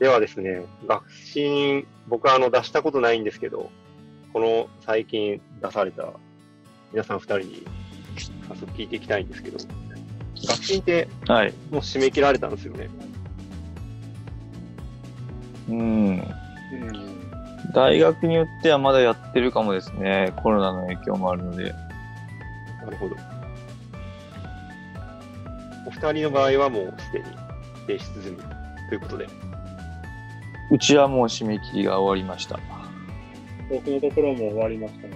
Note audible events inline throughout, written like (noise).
ではですね、学信、僕はあの出したことないんですけど、この最近出された皆さん二人に早速聞いていきたいんですけど、学信ってはい。もう締め切られたんですよね。うん。うん。大学によってはまだやってるかもですね。コロナの影響もあるので。なるほど。お二人の場合はもうすでに提出済みということで。うちはもう締め切りが終わりました。僕のところも終わりましたね。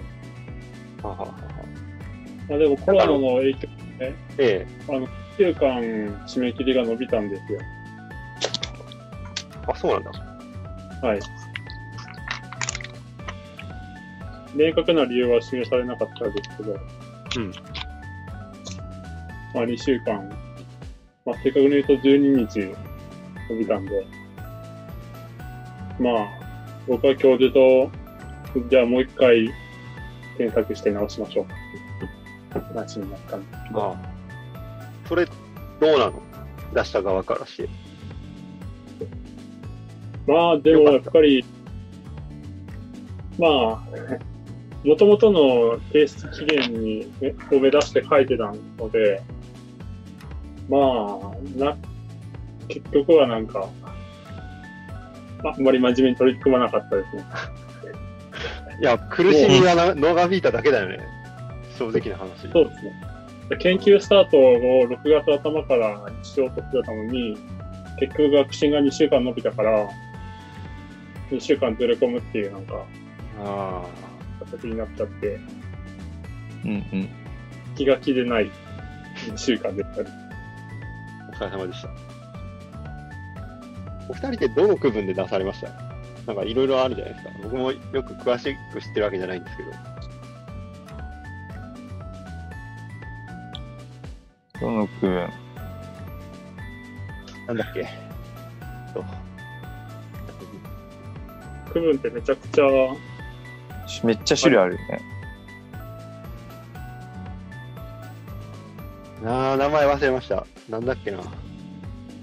ははははまあでもコロナの影響ええ。1週間締め切りが伸びたんですよ。あ、そうなんだ。はい。明確な理由は示されなかったですけど、うん。まあ2週間、まあ正確に言うと12日伸びたんで、まあ僕は教授と、じゃあもう一回検索して直しましょう。話になったんですけど、ああ。それ、どうなの？出した側からして。まあ、でもやっぱり、まあ、もともとの提出期限に、ね、を目指して書いてたので、まあ、な、結局はなんか、あんまり真面目に取り組まなかったですね。(laughs) いや、苦しみがな長引いただけだよね。正直な話。そうですね。研究スタートを6月頭からしようとしてたのに、結局学習が2週間伸びたから、2週間ずれ込むっていうなんか、あ形になっちゃって、うんうん。気が気でない2週間でしたね。あ、お疲れ様でした。お二人ってどの区分で出されました？なんかいろいろあるじゃないですか。僕もよく詳しく知ってるわけじゃないんですけど。どの区分？なんだっけ？と区分ってめちゃくちゃ、めっちゃ種類あるよね。あー、名前忘れました。なんだっけな。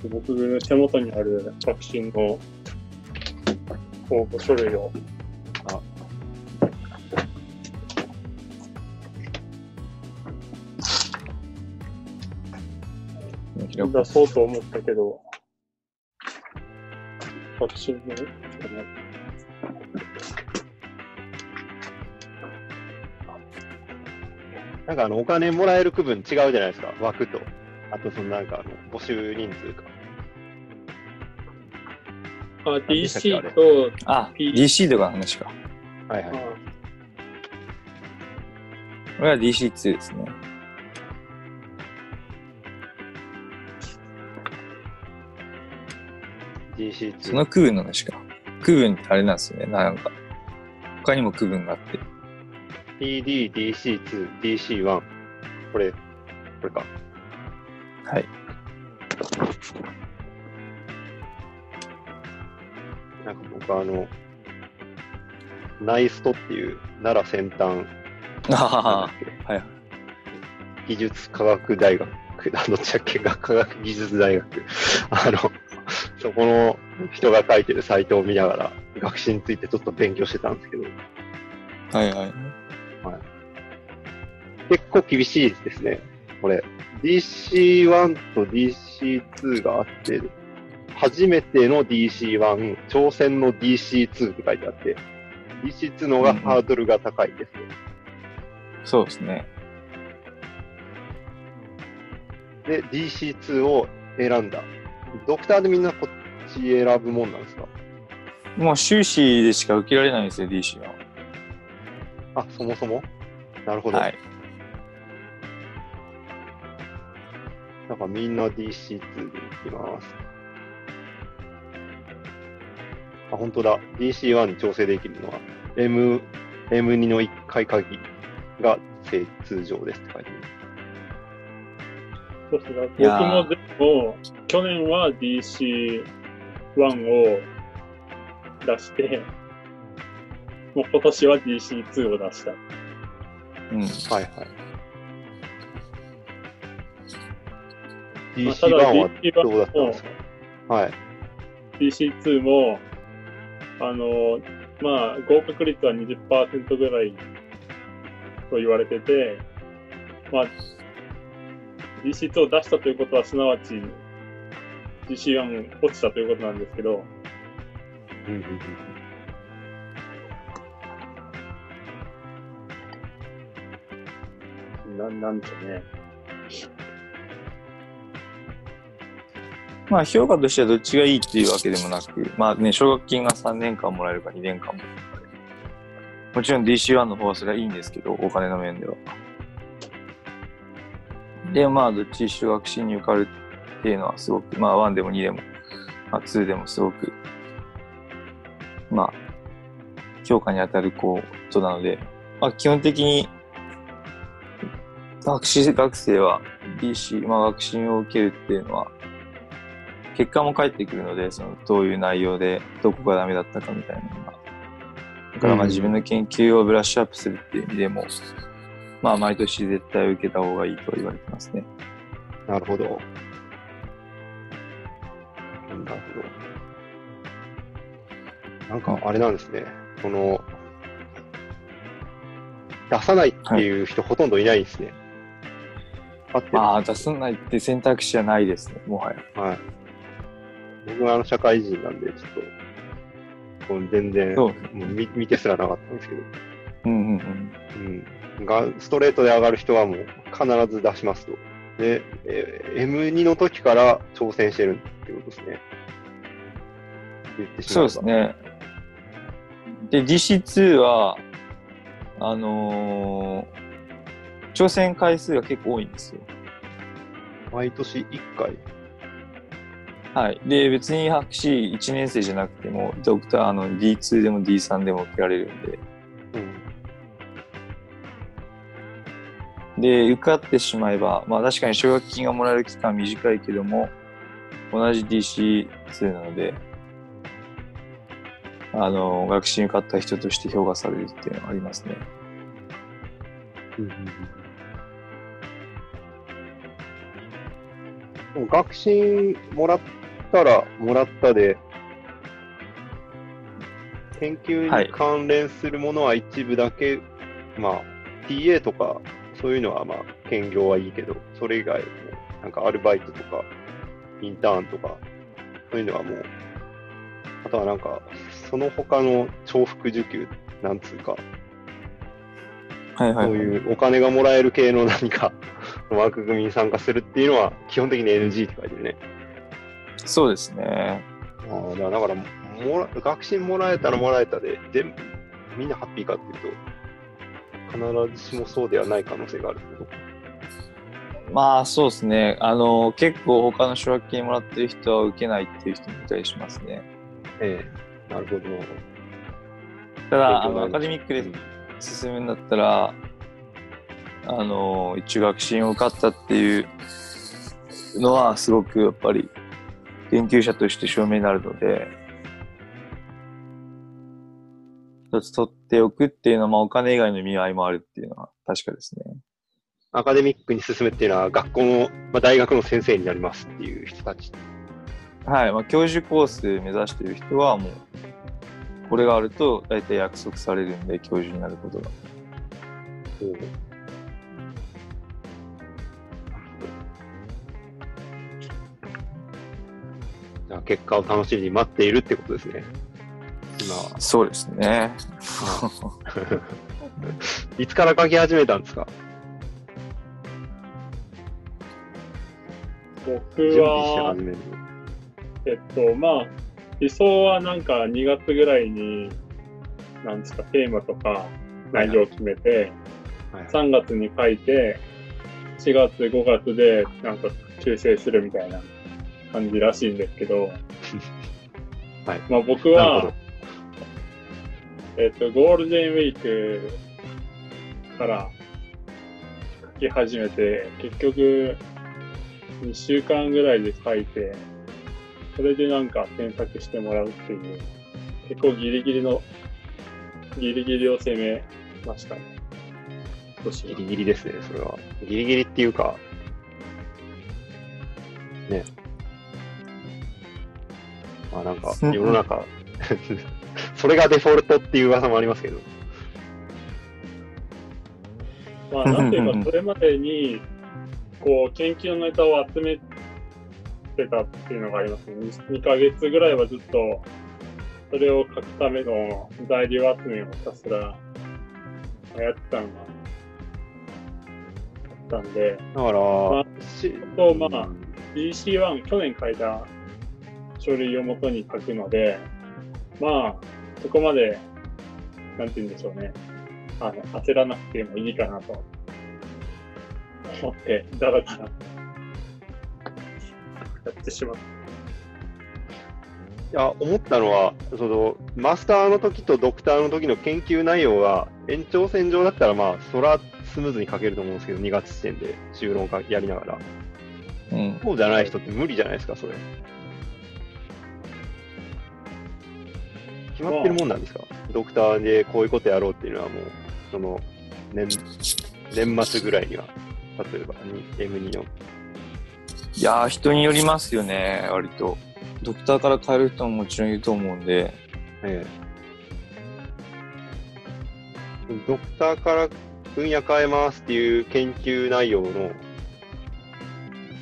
僕の手元にある学習の応募書類を。あ出そうと思ったけど、学習の、なんかあの、お金もらえる区分違うじゃないですか。枠と。あと、そのなんかあの、募集人数か。あ、DC と、あ、P DC とかの話か。はいはい。あこれは DC2 ですね。DC2。その区分の話か。区分ってあれなんですよね。なんか、他にも区分があって。PD、DC2、DC1。これ、これか。はい。なんか僕あの、ナイストっていう奈良先端はい。技術科学大学、あの、ちゃっけ？が科学技術大学。(laughs) あの、そこの人が書いてるサイトを見ながら、学習についてちょっと勉強してたんですけど、はいはい。結構厳しいですね。これ、DC1 と DC2 があって、初めての DC1、挑戦の DC2 って書いてあって、DC2 の方がハードルが高いですね。そうですね。で、DC2 を選んだ。ドクターでみんなこっち選ぶもんなんですか？もう修士でしか受けられないんですよ、DC は。あ、そもそも？なるほど。はい。なんかみんな DC2 で行きます。あ、本当だ。DC1 に調整できるのは、M、M2 の1回限りが正通常ですって書いてある。そうです僕もでも、去年は DC1 を出して、もう今年は DC2 を出した。うん。はいはい。まあ DC1 はどうだったんもですか？はい。DC2 も、あの、まあ、合格率は20%ぐらいと言われてて、まあ、DC2 を出したということは、すなわち DC1 落ちたということなんですけど、うんうんうんなんなんでしょうね。まあ評価としてはどっちがいいっていうわけでもなく、まあね、奨学金が3年間もらえるか2年間もらえるか。もちろん DC1 の方はそれはいいんですけど、お金の面では。で、まあどっち奨学金に受かるっていうのはすごく、まあ1でも2でも、まあ2でもすごく、まあ、評価に当たることなので、まあ基本的に学士学生は DC、まあ学信を受けるっていうのは、結果も返ってくるので、そのどういう内容でどこがダメだったかみたいなのが。だからまあうん自分の研究をブラッシュアップするっていう意味でも、まあ毎年絶対受けた方がいいと言われてますね。なるほど。なるほど。なんか、あれなんですね。この、出さないっていう人ほとんどいないんですね。あってるまあ出さないって選択肢はないですね、もはや。はい。僕はあの社会人なんで、ちょっと、全然、そもう。う見見てすらなかったんですけど、うんうんうん。うん。が、ストレートで上がる人はもう必ず出しますと。で、え M2 の時から挑戦してるってことですね。言ってしまそうです。ね。で、DC2 は、あのー挑戦回数が結構多いんですよ。毎年1回。はい。で、別に博士1年生じゃなくても、ドクターの D2 でも D3 でも受けられるんで、うん。で、受かってしまえば、まあ確かに奨学金がもらえる期間短いけども、同じ DC2 なので、あの、学習に受かった人として評価されるっていうのはありますね。うんうんうん学信もらったらもらったで、研究はいに関連するものは一部だけ、まあ、TA とか、そういうのはまあ、兼業はいいけど、それ以外の、なんかアルバイトとか、インターンとか、そういうのはもう、あとはなんか、その他の重複受給、なんつうか、はいはい、はい。そういうお金がもらえる系の何か枠組みに参加するっていうのは基本的に NG って書いてるね。そうですね。ああ、だからもら、学信もらえたらもらえたで、全部、みんなハッピーかっていうと、必ずしもそうではない可能性があるってこと？まあそうですね。あの、結構他の奨学金もらってる人は受けないっていう人もいたりしますね。ええなるほど。ただ、あの、アカデミックで進むんだったら、あの、一応学信を受かったっていうのは、すごくやっぱり、研究者として証明になるので、一つ取っておくっていうのは、まあ、お金以外の意味合いもあるっていうのは確かですね。アカデミックに進むっていうのは、学校の、まあ、大学の先生になりますっていう人たち。はい。まあ、教授コース目指している人は、もう、これがあると、大体約束されるんで、教授になることが。じゃあ結果を楽しみに待っているってことですね。今は。そうですね。(laughs) いつから書き始めたんですか？僕準備しては始、めるえっと、まあ、理想はなんか2月ぐらいに、なんですか、テーマとか内容を決めて、の。はい3月に書いて、4月、5月でなんか修正するみたいな感じらしいんですけど、(laughs) はいまあ僕は、えっと、ゴールデンウィークから書き始めて、結局2週間ぐらいで書いて、それでなんか添削してもらうっていう、結構ギリギリの、ギリギリを攻めましたね。ギリギリですね、それは。ギリギリっていうか、ね。まあなんか、世の中、(laughs) それがデフォルトっていう噂もありますけど。まあ、なんていうか、それまでに、こう、研究のネタを集めてたっていうのがありますね。2ヶ月ぐらいはずっと、それを書くための材料集めをひたすらやってたのがあったんで、だから、まあしとまあ DC1、去年書いた書類をもとに書くので、まあ、そこまで、なんて言うんでしょうね。あの、焦らなくてもいいかなと思って、だらだらやってしまった。いや、思ったのは、その、マスターの時とドクターの時の研究内容が、延長線上だったら、まあ、そらスムーズに書けると思うんですけど、2月時点で修論かやりながら。うん。そうじゃない人って無理じゃないですか、それ。決まってるもんなんですか、ドクターでこういうことやろうっていうのはもう、その、年、年末ぐらいには、例えばに M2 の。いやー、人によりますよね、割と。ドクターから変える人ももちろんいると思うんで、ええ。ドクターから分野変えますっていう研究内容の、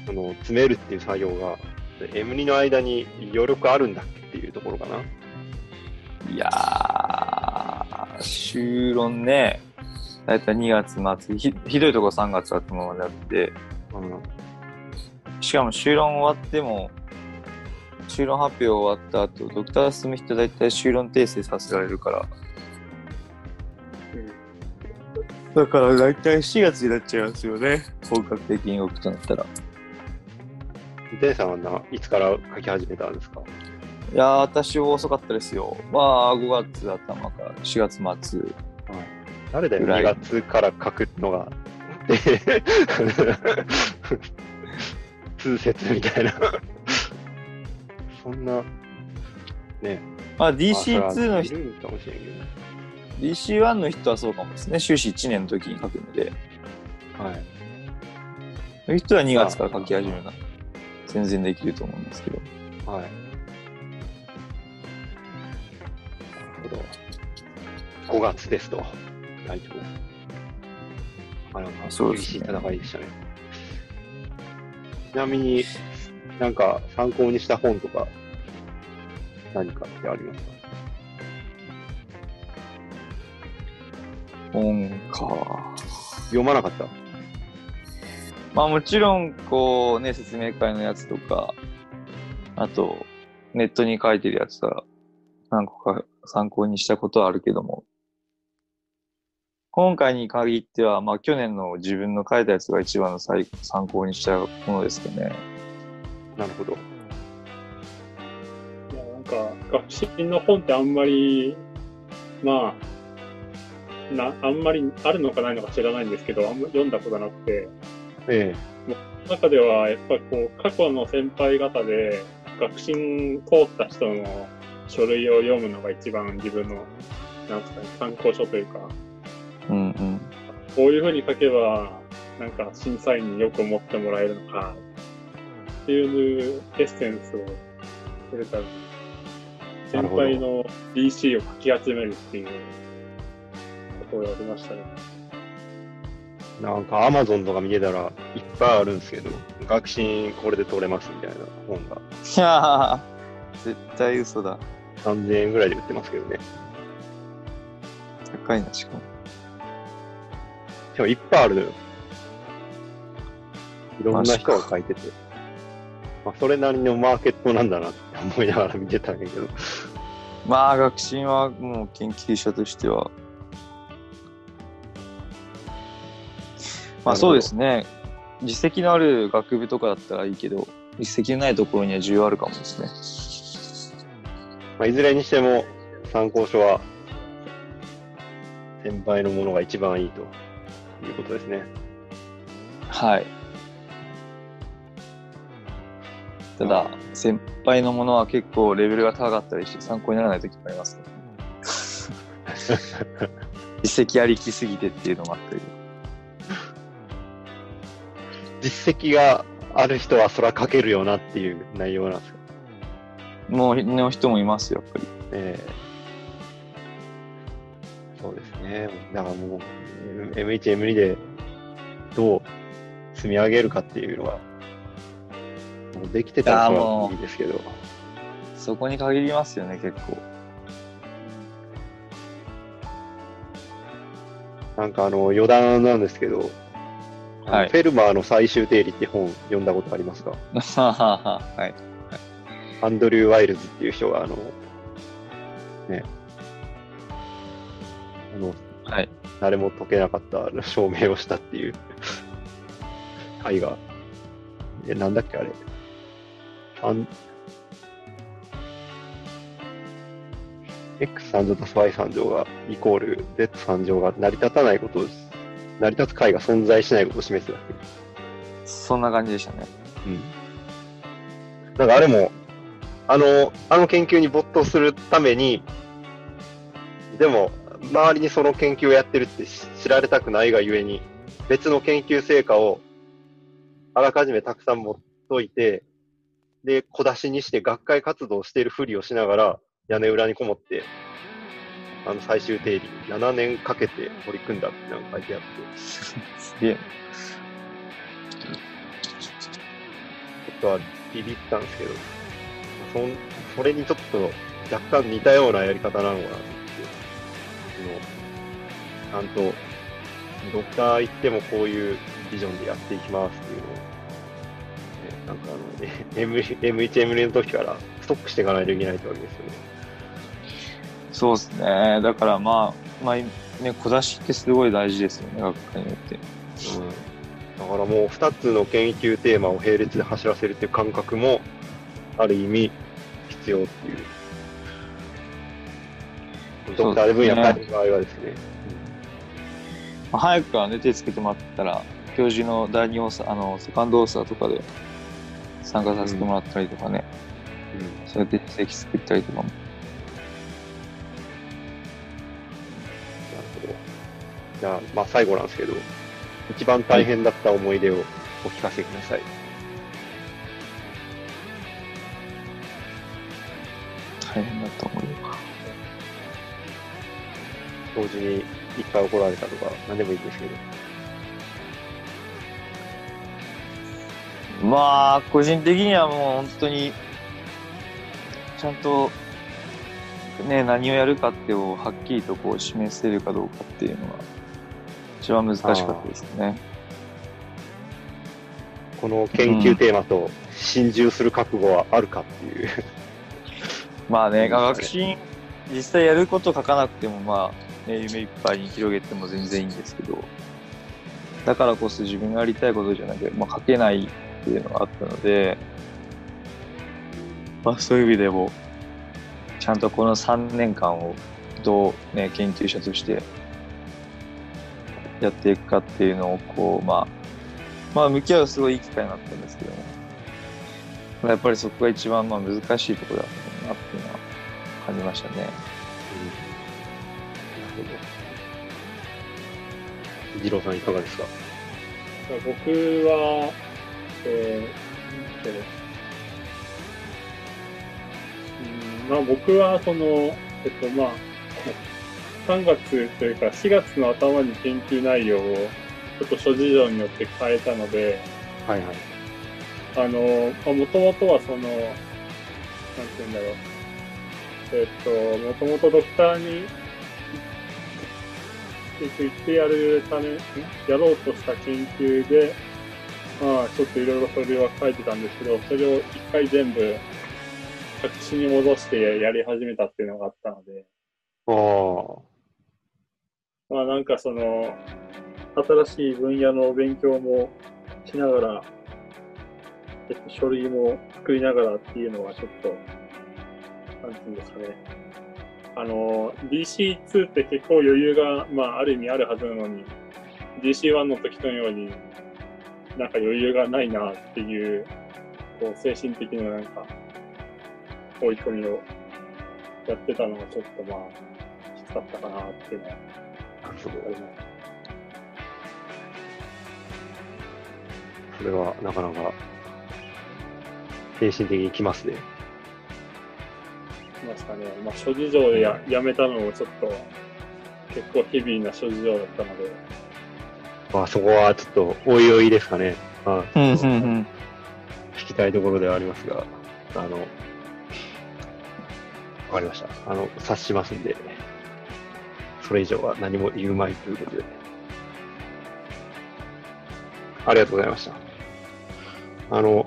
その、詰めるっていう作業が、M2 の間に余力あるんだっけっていうところかな。いやー、修論ね、だいたい2月末ひ、ひどいとこ3月頭まであって、うん。しかも修論終わっても、修論発表終わった後、ドクター進む人だいたい修論訂正させられるから、だからだいたい4月になっちゃいますよね。本格的に動くとなったら。デンさんはないつから書き始めたんですか？いやー、私は遅かったですよ。まあ、5月頭から4月末。誰だよ、ぐらい2月から書くのが。で、(laughs) 通説みたいな。そんな、ね。まあ、まあ DC2 の人、いるんかもしれんけ DC1 の人はそうかもですね。修士1年の時に書くので。ど。はい。そういう人は2月から書き始めるな。全然できると思うんですけど。はい。ど。5月ですと。大丈夫。なかな厳しい戦いでしたね。ちなみに、なんか参考にした本とか、何かってありますか？本か。読まなかった？まあもちろん、こうね、説明会のやつとか、あと、ネットに書いてるやつは何個か参考にしたことはあるけども、今回に限っては、まあ去年の自分の書いたやつが一番の最参考にしたものですかね。なるほど。いやなんか、学習の本ってあんまり、まあ、な、あんまりあるのかないのか知らないんですけど、あんま読んだことなくて、え中ではやっぱりこう、過去の先輩方で、学信通った人の書類を読むのが一番自分の、なんですかね、参考書というか、うんうん。こういうふうに書けば、なんか審査員によく思ってもらえるのか、っていうエッセンスをくれたら、先輩の DC を書き集めるっていうことをやりましたね。えなんかアマゾンとか見てたらいっぱいあるんですけど、学信これで取れますみたいな本がいやー、(laughs) 絶対嘘だ。3000円ぐらいで売ってますけどね。高いな、しかも。でもいっぱいあるのよ。いろんな人が書いてて。まあ、それなりのマーケットなんだなって思いながら見てたんやけど。まあ、学信はもう研究者としては。まあそうですね。実績のある学部とかだったらいいけど、実績のないところには需要あるかもですね。まあ、いずれにしても参考書は先輩のものが一番いいということですね。はい。ただ、先輩のものは結構レベルが高かったりして参考にならない時もありますね。(laughs) 実績ありきすぎてっていうのもあったり。実績がある人はそら書けるよなっていう内容なんですよ。もうの人もいますよ、やっぱり。ええそうですね。だからもう、M1、M2 でどう積み上げるかっていうのが、もうできてたらいいですけど。そこに限りますよね、結構。なんかあの、余談なんですけど、はいフェルマーの最終定理って本読んだことありますか？(laughs) はい。アンドリュー・ワイルズっていう人が、あの、ね、あの、はい。誰も解けなかった証明をしたっていう回が、え、なんだっけあれ。あん X3 乗と Y3 乗がイコール Z3 乗が成り立たないことを、成り立つ解が存在しないことを示すだけ。そんな感じでしたね。うん。なんかあれも、あの、あの研究に没頭するために、でも、周りにその研究をやってるって知知られたくないがゆえに、別の研究成果をあらかじめたくさん持っといて、で、小出しにして学会活動をしているふりをしながら、屋根裏にこもって、あの最終定理、7年かけて取り組んだってなんか書いてあって、すげえ。ちょっとはビビったんですけど、そんそれにちょっと若干似たようなやり方なのかなって、そのちゃんと、ドクター行ってもこういうビジョンでやっていきますっていうのを、ね、なんかあの、ね、M- M1、M2 の時からストックしていかないといけないってわけですよね。そうですね。だからまあ、まあ、ね、小出しってすごい大事ですよね、学会によって。うん、だからもう2つの研究テーマを並列で走らせるっていう感覚も、ある意味必要っていう。ドクターで分野変える場合はですね。まあ、早くからね、手つけてもらったら、教授の第二オーサー、あの、セカンドオーサーとかで参加させてもらったりとかね、うんそうやって実績作ったりとかも。なるほど。じゃあ、まあ最後なんですけど、一番大変だった思い出をお聞かせください。と思うよ。同時にいっぱい怒られたとか、何でもいいんですけど。まあ、個人的にはもう本当に、ちゃんと、ね、何をやるかってをはっきりとこう示せるかどうかっていうのが、一番難しかったですね。この研究テーマと心中する覚悟はあるかっていう。まあね、学習、実際やること書かなくても、まあ、ね、夢いっぱいに広げても全然いいんですけど、だからこそ自分がやりたいことじゃなくて、まあ、書けないっていうのがあったので、まあ、そういう意味でも、ちゃんとこの3年間をどう、ね、研究者としてやっていくかっていうのを、こう、まあ、まあ、向き合うすごいいい機会になったんですけども、まあやっぱりそこが一番まあ難しいところだったなっていうのは感じましたね。なるほど。二郎さんいかがですか？僕は、えーとうんまあ僕はその、えっとまあ、3月というか4月の頭に研究内容をちょっと諸事情によって変えたので、はいはい。あの、まあ、もともとはその、なんて言うんだろう。えっと、もともとドクターに、えっと、行ってやるため、ん？やろうとした研究で、まあ、ちょっといろいろそれは書いてたんですけど、それを一回全部、白紙に戻してやり始めたっていうのがあったので、ああ。まあなんかその、新しい分野の勉強もしながら、えっと、書類も作りながらっていうのはちょっと、なんていうんですかね。あの、DC2 って結構余裕が、まあある意味あるはずなのに、DC1 の時のように、なんか余裕がないなっていう、こう精神的ななんか、追い込みをやってたのがちょっとまあ、きつかったかなっていうのはあります。それはなかなか精神的にきますね。ましたね。まあ、諸事情でややめたのもちょっと、結構ヘビーな諸事情だったので、まあそこはちょっと、おいおいですかね。まあ、うんうんうん。聞きたいところではありますが、あの、わかりました。あの、察しますんで、それ以上は何も言うまいということで。ありがとうございました。あの、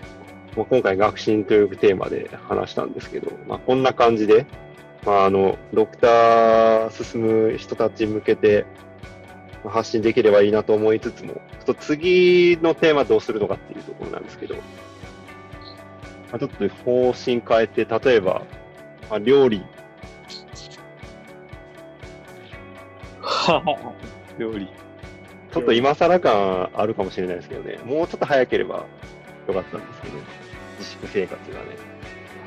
まあ、今回学習というテーマで話したんですけど、まあ、こんな感じで、まあ、あの、ドクター進む人たちに向けてまあ発信できればいいなと思いつつも、ちょっと次のテーマどうするのかっていうところなんですけど、まあ、ちょっと方針変えて、例えば、まあ、料理、料理。ちょっと今更感あるかもしれないですけどね、もうちょっと早ければよかったんです自粛生活がね、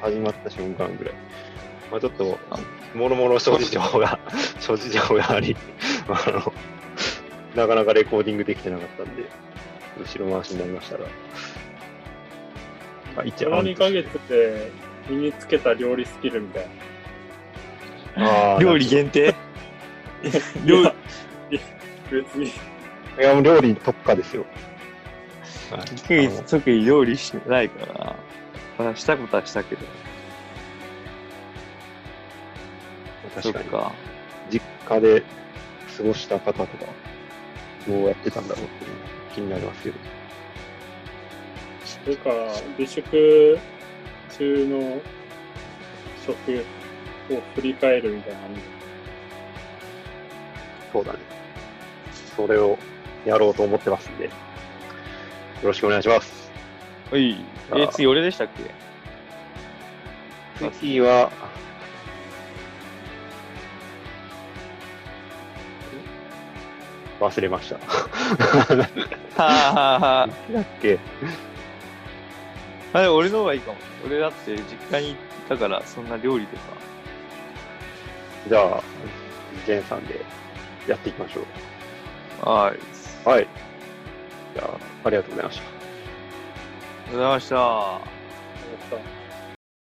始まった瞬間ぐらい。まあちょっと、もろもろ諸事情が、(laughs) 諸事情があり、(laughs) あの、なかなかレコーディングできてなかったんで、後ろ回しになりましたが、まあ一この2ヶ月で身につけた料理スキルみたいな。あー (laughs) 料理限定？料理別に、いや、もう料理特化ですよ。はい特に特に料理してないからな。まあ、したことはしたけど。確かに、か。実家で過ごした方とか、どうやってたんだろうっていうのが気になりますけど。というか、自粛中の食を振り返るみたいなのそうだね。それをやろうと思ってますんで、よろしくお願いします。おい。え、次俺でしたっけ？次は、忘れました。(laughs) はあはあはだっけ？あ。あれ、俺の方がいいかも。俺だって実家に行ったから、そんな料理とか。じゃあ、ジェンさんでやっていきましょう。はい。はい。じゃあ、ありがとうございました。ありがとうございました